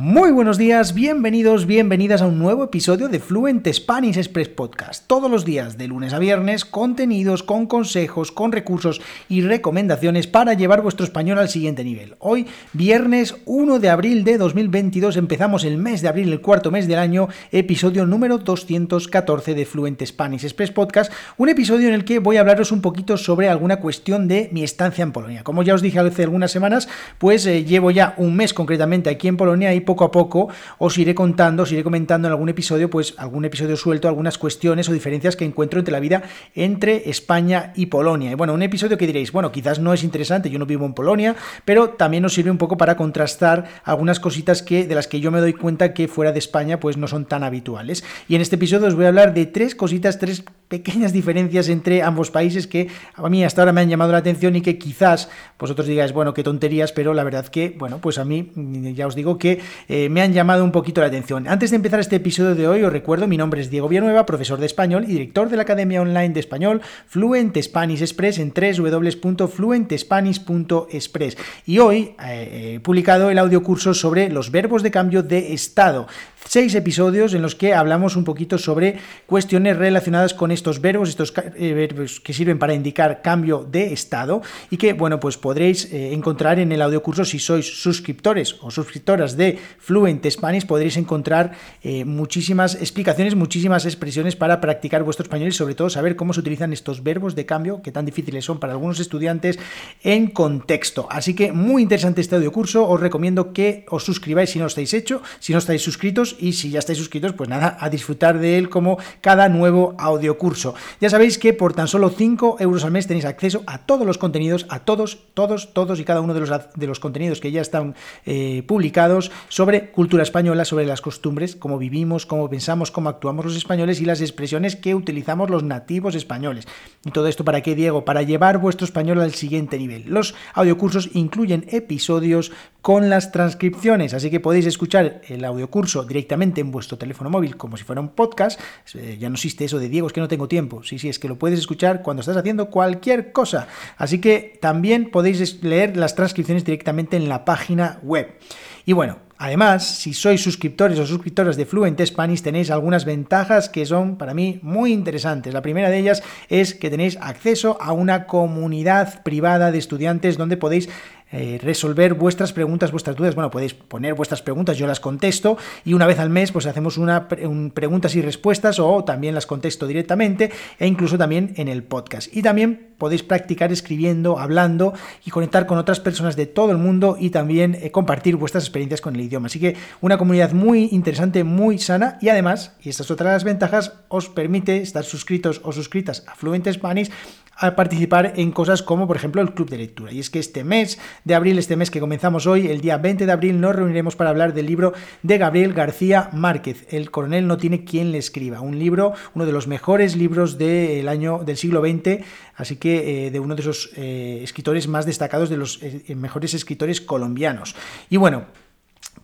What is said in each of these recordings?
Muy buenos días, bienvenidos, bienvenidas a un nuevo episodio de Fluent Spanish Express Podcast. Todos los días, de lunes a viernes, contenidos con consejos, con recursos y recomendaciones para llevar vuestro español al siguiente nivel. Hoy, viernes 1 de abril de 2022, empezamos el mes de abril, el cuarto mes del año, episodio número 214 de Fluent Spanish Express Podcast, un episodio en el que voy a hablaros un poquito sobre alguna cuestión de mi estancia en Polonia. Como ya os dije hace algunas semanas, pues eh, llevo ya un mes concretamente aquí en Polonia y poco a poco os iré contando, os iré comentando en algún episodio, pues algún episodio suelto, algunas cuestiones o diferencias que encuentro entre la vida entre España y Polonia. Y bueno, un episodio que diréis, bueno, quizás no es interesante, yo no vivo en Polonia, pero también nos sirve un poco para contrastar algunas cositas que, de las que yo me doy cuenta que fuera de España pues no son tan habituales. Y en este episodio os voy a hablar de tres cositas, tres pequeñas diferencias entre ambos países que a mí hasta ahora me han llamado la atención y que quizás vosotros digáis, bueno, qué tonterías, pero la verdad que, bueno, pues a mí ya os digo que eh, me han llamado un poquito la atención. Antes de empezar este episodio de hoy, os recuerdo, mi nombre es Diego Villanueva, profesor de español y director de la Academia Online de Español Fluent Spanish Express en www.fluentespanish.express. Y hoy eh, he publicado el audio curso sobre los verbos de cambio de estado. Seis episodios en los que hablamos un poquito sobre cuestiones relacionadas con estos verbos, estos eh, verbos que sirven para indicar cambio de estado y que, bueno, pues podréis encontrar en el audio curso si sois suscriptores o suscriptoras de Fluent Spanish podréis encontrar eh, muchísimas explicaciones, muchísimas expresiones para practicar vuestro español y sobre todo saber cómo se utilizan estos verbos de cambio que tan difíciles son para algunos estudiantes en contexto. Así que muy interesante este audio curso, os recomiendo que os suscribáis si no estáis hecho, si no estáis suscritos y si ya estáis suscritos, pues nada, a disfrutar de él como cada nuevo audio curso. Ya sabéis que por tan solo 5 euros al mes tenéis acceso a todos los contenidos, a todos, todos, todos y cada uno de los, de los contenidos que ya están eh, publicados sobre cultura española, sobre las costumbres, cómo vivimos, cómo pensamos, cómo actuamos los españoles y las expresiones que utilizamos los nativos españoles. Y todo esto para qué, Diego? Para llevar vuestro español al siguiente nivel. Los audiocursos incluyen episodios con las transcripciones, así que podéis escuchar el audiocurso directamente en vuestro teléfono móvil como si fuera un podcast. Eh, ya no existe eso de Diego, es que no tengo tiempo. Sí, sí, es que lo puedes escuchar cuando estás haciendo cualquier cosa. Así que también podéis leer las transcripciones directamente en la página web. Y bueno, Además, si sois suscriptores o suscriptoras de Fluent Spanish, tenéis algunas ventajas que son para mí muy interesantes. La primera de ellas es que tenéis acceso a una comunidad privada de estudiantes donde podéis eh, resolver vuestras preguntas, vuestras dudas. Bueno, podéis poner vuestras preguntas, yo las contesto y una vez al mes pues hacemos una preguntas y respuestas o también las contesto directamente e incluso también en el podcast. Y también podéis practicar escribiendo, hablando y conectar con otras personas de todo el mundo y también eh, compartir vuestras experiencias con el idioma. Así que una comunidad muy interesante, muy sana y además, y esta es otra de las ventajas, os permite estar suscritos o suscritas a Fluent Spanish a participar en cosas como, por ejemplo, el club de lectura. Y es que este mes de abril, este mes que comenzamos hoy, el día 20 de abril, nos reuniremos para hablar del libro de Gabriel García Márquez, El coronel no tiene quien le escriba. Un libro, uno de los mejores libros del año del siglo XX, así que eh, de uno de esos eh, escritores más destacados, de los eh, mejores escritores colombianos. Y bueno,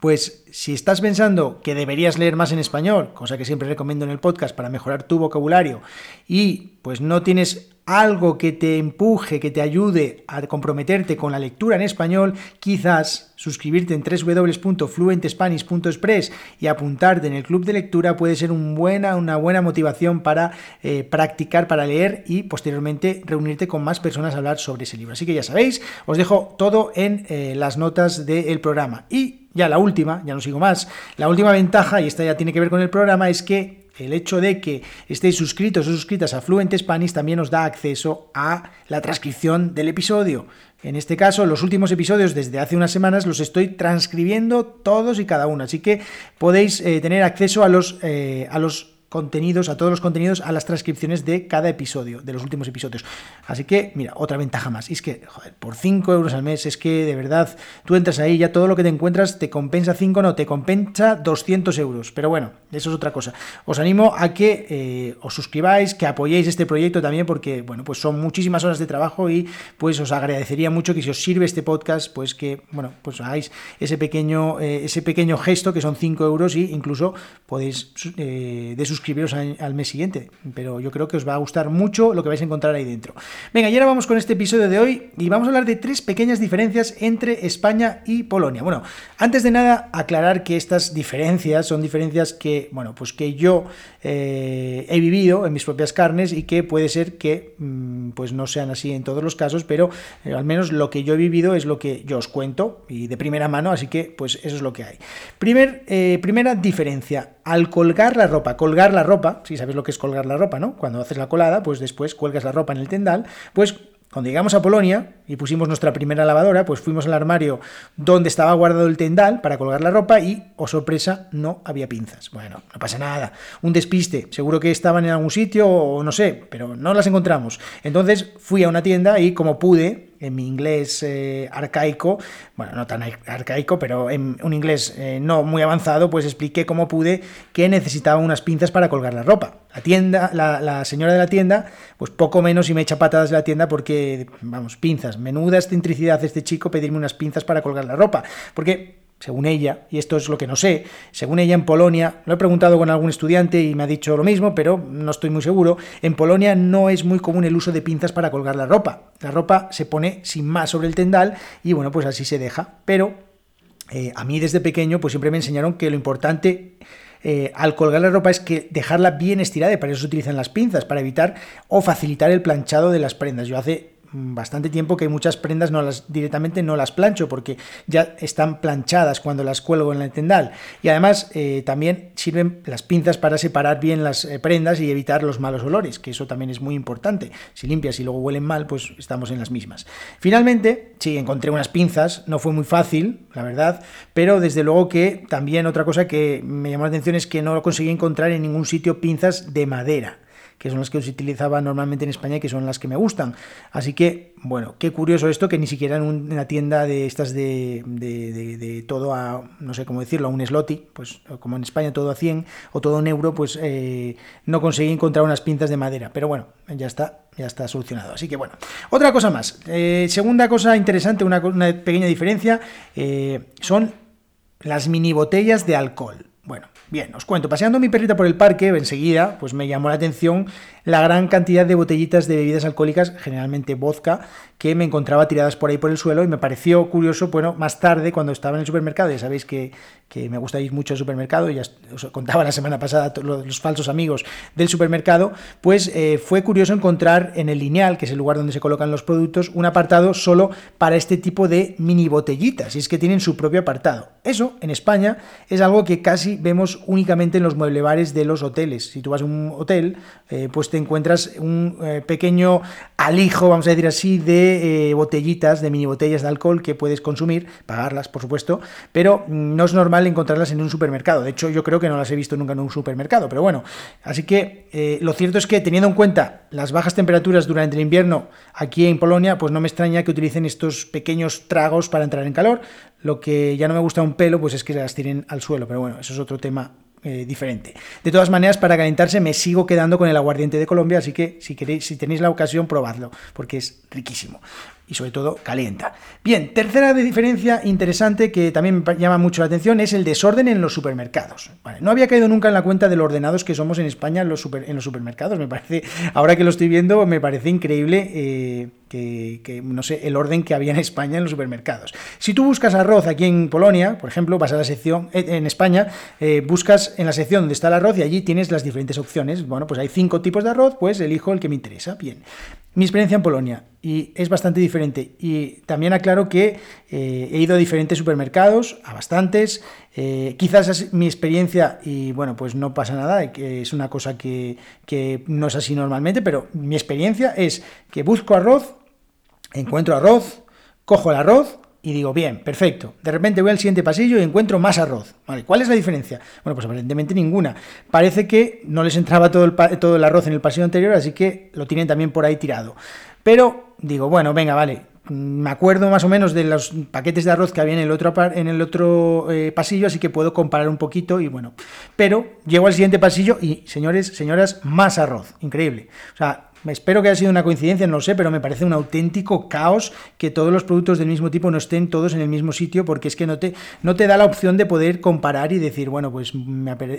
pues si estás pensando que deberías leer más en español, cosa que siempre recomiendo en el podcast para mejorar tu vocabulario, y pues no tienes algo que te empuje, que te ayude a comprometerte con la lectura en español, quizás suscribirte en www.fluentespanish.express y apuntarte en el club de lectura puede ser una buena motivación para eh, practicar, para leer y posteriormente reunirte con más personas a hablar sobre ese libro. Así que ya sabéis, os dejo todo en eh, las notas del programa. Y ya la última, ya no sigo más, la última ventaja, y esta ya tiene que ver con el programa, es que el hecho de que estéis suscritos o suscritas a Fluent Spanish también os da acceso a la transcripción del episodio. En este caso, los últimos episodios desde hace unas semanas los estoy transcribiendo todos y cada uno, así que podéis eh, tener acceso a los, eh, a los contenidos, a todos los contenidos, a las transcripciones de cada episodio, de los últimos episodios. Así que, mira, otra ventaja más. Y es que, joder, por 5 euros al mes, es que de verdad, tú entras ahí, ya todo lo que te encuentras te compensa 5, no, te compensa 200 euros. Pero bueno, eso es otra cosa. Os animo a que eh, os suscribáis, que apoyéis este proyecto también, porque, bueno, pues son muchísimas horas de trabajo y pues os agradecería mucho que si os sirve este podcast, pues que, bueno, pues hagáis ese pequeño, eh, ese pequeño gesto que son 5 euros y incluso podéis eh, de suscribiros al mes siguiente, pero yo creo que os va a gustar mucho lo que vais a encontrar ahí dentro. Venga, y ahora vamos con este episodio de hoy y vamos a hablar de tres pequeñas diferencias entre España y Polonia. Bueno, antes de nada, aclarar que estas diferencias son diferencias que, bueno, pues que yo eh, he vivido en mis propias carnes y que puede ser que, mm, pues no sean así en todos los casos, pero eh, al menos lo que yo he vivido es lo que yo os cuento y de primera mano, así que, pues eso es lo que hay. Primer, eh, primera diferencia, al colgar la ropa, colgar la ropa, si sabes lo que es colgar la ropa, ¿no? Cuando haces la colada, pues después cuelgas la ropa en el tendal, pues cuando llegamos a Polonia y pusimos nuestra primera lavadora, pues fuimos al armario donde estaba guardado el tendal para colgar la ropa y, oh sorpresa, no había pinzas. Bueno, no pasa nada. Un despiste. Seguro que estaban en algún sitio o no sé, pero no las encontramos. Entonces fui a una tienda y como pude, en mi inglés eh, arcaico, bueno, no tan arcaico, pero en un inglés eh, no muy avanzado, pues expliqué cómo pude que necesitaba unas pinzas para colgar la ropa. La tienda, la, señora de la tienda, pues poco menos y me echa patadas de la tienda porque, vamos, pinzas. Menuda excentricidad este chico pedirme unas pinzas para colgar la ropa. Porque según ella, y esto es lo que no sé, según ella en Polonia, lo he preguntado con algún estudiante y me ha dicho lo mismo, pero no estoy muy seguro, en Polonia no es muy común el uso de pinzas para colgar la ropa. La ropa se pone sin más sobre el tendal y bueno, pues así se deja. Pero eh, a mí desde pequeño pues siempre me enseñaron que lo importante eh, al colgar la ropa es que dejarla bien estirada y para eso se utilizan las pinzas, para evitar o facilitar el planchado de las prendas. Yo hace bastante tiempo que muchas prendas no las directamente no las plancho porque ya están planchadas cuando las cuelgo en el tendal. Y además eh, también sirven las pinzas para separar bien las eh, prendas y evitar los malos olores que eso también es muy importante. Si limpias y luego huelen mal pues estamos en las mismas. Finalmente sí encontré unas pinzas no fue muy fácil la verdad pero desde luego que también otra cosa que me llamó la atención es que no conseguí encontrar en ningún sitio pinzas de madera que son las que se utilizaba normalmente en España y que son las que me gustan. Así que, bueno, qué curioso esto que ni siquiera en una tienda de estas de, de, todo a, no sé cómo decirlo, a un slotty, pues como en España todo a 100 o todo en euro, pues eh, no conseguí encontrar unas pinzas de madera. Pero bueno, ya está, ya está solucionado. Así que bueno, otra cosa más. Eh, segunda cosa interesante, una, pequeña diferencia, eh, son las mini botellas de alcohol. Bueno, Bien, os cuento, paseando mi perrita por el parque, enseguida, pues me llamó la atención la gran cantidad de botellitas de bebidas alcohólicas, generalmente vodka, que me encontraba tiradas por ahí por el suelo y me pareció curioso, bueno, más tarde cuando estaba en el supermercado, ya sabéis que, me gusta ir mucho al supermercado, ya os contaba la semana pasada los, los falsos amigos del supermercado, pues eh, fue curioso encontrar en el lineal, que es el lugar donde se colocan los productos, un apartado solo para este tipo de mini botellitas, y es que tienen su propio apartado. Eso, en España, es algo que casi vemos únicamente en los mueblebares de los hoteles. Si tú vas a un hotel, eh, pues te encuentras un eh, pequeño alijo, vamos a decir así, de eh, botellitas, de mini botellas de alcohol que puedes consumir, pagarlas, por supuesto, pero no es normal encontrarlas en un supermercado. De hecho, yo creo que no las he visto nunca en un supermercado, pero bueno. Así que lo cierto es que teniendo en cuenta las bajas temperaturas durante el invierno aquí en Polonia, pues no me extraña que utilicen estos pequeños tragos para entrar en calor. Lo que ya no me gusta un pelo, pues es que las tiren al suelo, pero bueno, eso es otro tema eh, diferente. De todas maneras, para calentarse me sigo quedando con el aguardiente de Colombia, así que si queréis, si tenéis la ocasión, probadlo, porque es riquísimo y sobre todo calienta. Bien, tercera diferencia interesante que también me llama mucho la atención es el desorden en los supermercados. no había caído nunca en la cuenta de lo ordenados que somos en España en los, en los supermercados. Me parece, ahora que lo estoy viendo, me parece increíble eh, que, no sé, el orden que había en España en los supermercados. Si tú buscas arroz aquí en Polonia, por ejemplo, vas a la sección, eh, en España, eh, buscas en la sección donde está el arroz y allí tienes las diferentes opciones. Bueno, pues hay cinco tipos de arroz, pues elijo el que me interesa. Bien. Mi experiencia en Polonia y es bastante diferente. Y también aclaro que eh, he ido a diferentes supermercados, a bastantes. Eh, quizás es mi experiencia y bueno, pues no pasa nada, que es una cosa que, que no es así normalmente, pero mi experiencia es que busco arroz, encuentro arroz, cojo el arroz, y digo, bien, perfecto. De repente voy al siguiente pasillo y encuentro más arroz. Vale, ¿cuál es la diferencia? Bueno, pues aparentemente ninguna. Parece que no les entraba todo el, todo el arroz en el pasillo anterior, así que lo tienen también por ahí tirado. Pero digo, bueno, venga, vale. Me acuerdo más o menos de los paquetes de arroz que había en el otro, en el otro eh, pasillo, así que puedo comparar un poquito y bueno. Pero llego al siguiente pasillo y, señores, señoras, más arroz. Increíble. O sea, espero que haya sido una coincidencia, no lo sé, pero me parece un auténtico caos que todos los productos del mismo tipo no estén todos en el mismo sitio, porque es que no te, no te da la opción de poder comparar y decir, bueno, pues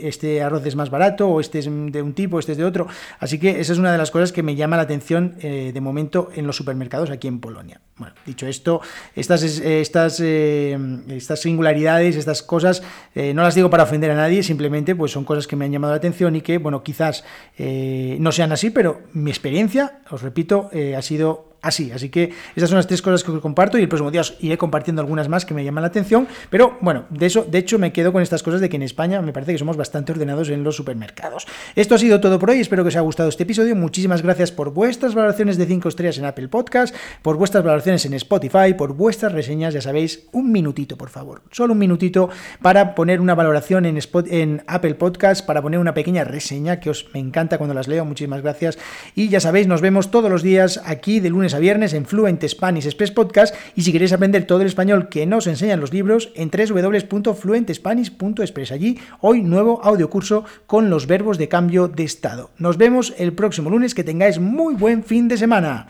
este arroz es más barato, o este es de un tipo, este es de otro. Así que esa es una de las cosas que me llama la atención eh, de momento en los supermercados aquí en Polonia. Bueno, dicho esto, estas, estas, eh, estas singularidades, estas cosas, eh, no las digo para ofender a nadie, simplemente pues son cosas que me han llamado la atención y que, bueno, quizás no sean así, pero mi experiencia, os repito, ha sido así. Así que esas son las tres cosas que os comparto y el próximo día os iré compartiendo algunas más que me llaman la atención. Pero bueno, de eso, de hecho, me quedo con estas cosas de que en España me parece que somos bastante ordenados en los supermercados. Esto ha sido todo por hoy. Espero que os haya gustado este episodio. Muchísimas gracias por vuestras valoraciones de 5 estrellas en Apple Podcast, por vuestras valoraciones en Spotify, por vuestras reseñas. Ya sabéis, un minutito, por favor. Solo un minutito para poner una valoración en, en Apple Podcast, para poner una pequeña reseña que os me encanta cuando las leo. Muchísimas gracias. Y ya sabéis, nos vemos todos los días aquí de lunes a viernes en Fluent Spanish Express Podcast y si queréis aprender todo el español que nos enseñan los libros en www.fluentespanish.express. Allí hoy nuevo audio curso con los verbos de cambio de estado. Nos vemos el próximo lunes, que tengáis muy buen fin de semana.